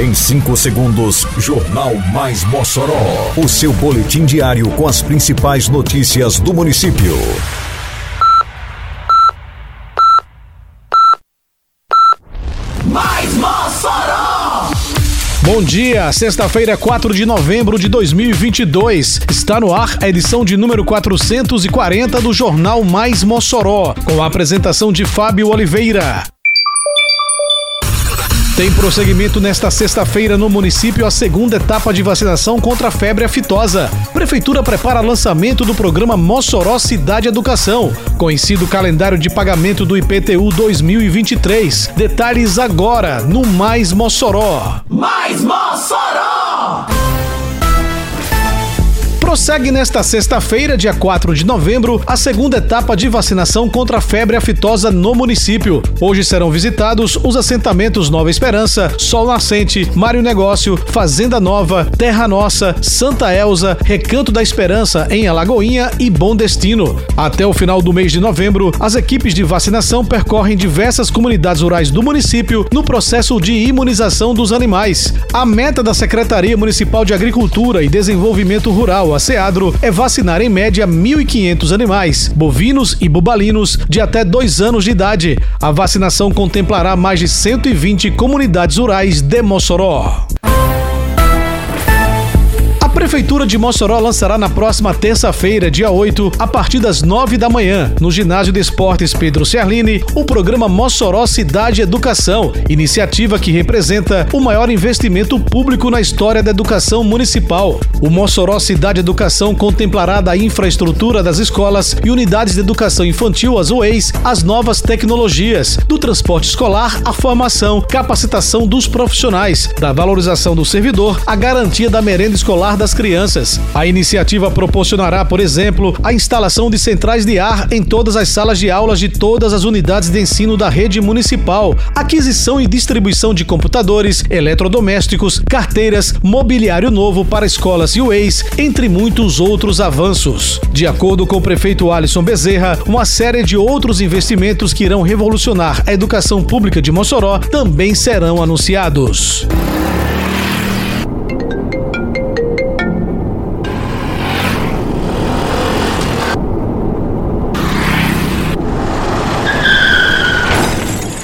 Em 5 segundos, Jornal Mais Mossoró. O seu boletim diário com as principais notícias do município. Mais Mossoró! Bom dia, sexta-feira, 4 de novembro de 2022. Está no ar a edição de número 440 do Jornal Mais Mossoró, com a apresentação de Fábio Oliveira. Tem prosseguimento nesta sexta-feira no município a segunda etapa de vacinação contra a febre aftosa. Prefeitura prepara lançamento do programa Mossoró Cidade Educação, conhecido calendário de pagamento do IPTU 2023. Detalhes agora no Mais Mossoró. Mais Mossoró! Prossegue nesta sexta-feira, dia 4 de novembro, a segunda etapa de vacinação contra a febre aftosa no município. Hoje serão visitados os assentamentos Nova Esperança, Sol Nascente, Mário Negócio, Fazenda Nova, Terra Nossa, Santa Elza, Recanto da Esperança em Alagoinha e Bom Destino. Até o final do mês de novembro, as equipes de vacinação percorrem diversas comunidades rurais do município no processo de imunização dos animais. A meta da Secretaria Municipal de Agricultura e Desenvolvimento Rural, a SEADRO, é vacinar em média 1.500 animais, bovinos e bubalinos de até dois anos de idade. A vacinação contemplará mais de 120 comunidades rurais de Mossoró. Prefeitura de Mossoró lançará na próxima terça-feira, dia 8, a partir das 9 da manhã, no Ginásio de Esportes Pedro Ciarline, o programa Mossoró Cidade Educação, iniciativa que representa o maior investimento público na história da educação municipal. O Mossoró Cidade Educação contemplará da infraestrutura das escolas e unidades de educação infantil, as UEIs, as novas tecnologias, do transporte escolar, a formação, capacitação dos profissionais, da valorização do servidor, a garantia da merenda escolar das crianças. A iniciativa proporcionará, por exemplo, a instalação de centrais de ar em todas as salas de aulas de todas as unidades de ensino da rede municipal, aquisição e distribuição de computadores, eletrodomésticos, carteiras, mobiliário novo para escolas e UEIs, entre muitos outros avanços. De acordo com o prefeito Alisson Bezerra, uma série de outros investimentos que irão revolucionar a educação pública de Mossoró também serão anunciados.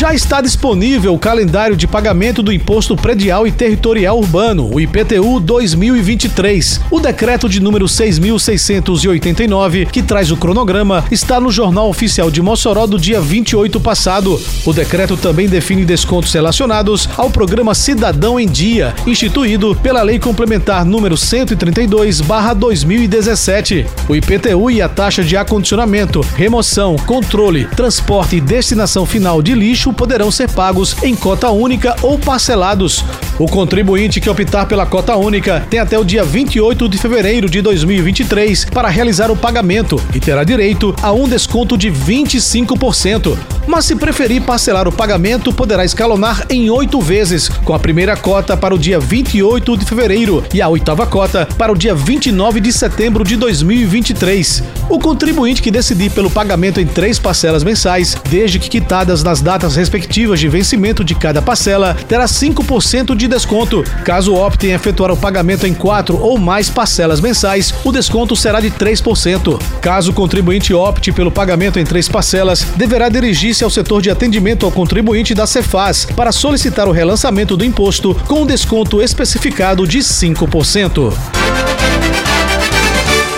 Já está disponível o calendário de pagamento do Imposto Predial e Territorial Urbano, o IPTU 2023. O decreto de número 6.689, que traz o cronograma, está no Jornal Oficial de Mossoró do dia 28 passado. O decreto também define descontos relacionados ao programa Cidadão em Dia, instituído pela Lei Complementar número 132/2017. O IPTU e a taxa de acondicionamento, remoção, controle, transporte e destinação final de lixo poderão ser pagos em cota única ou parcelados. O contribuinte que optar pela cota única tem até o dia 28 de fevereiro de 2023 para realizar o pagamento e terá direito a um desconto de 25%. Mas se preferir parcelar o pagamento, poderá escalonar em oito vezes, com a primeira cota para o dia 28 de fevereiro e a oitava cota para o dia 29 de setembro de 2023. O contribuinte que decidir pelo pagamento em três parcelas mensais, desde que quitadas nas datas respectivas de vencimento de cada parcela, terá 5% de desconto. Caso opte em efetuar o pagamento em quatro ou mais parcelas mensais, o desconto será de 3%. Caso o contribuinte opte pelo pagamento em três parcelas, deverá dirigir-se ao setor de atendimento ao contribuinte da Cefaz para solicitar o relançamento do imposto com um desconto especificado de 5%.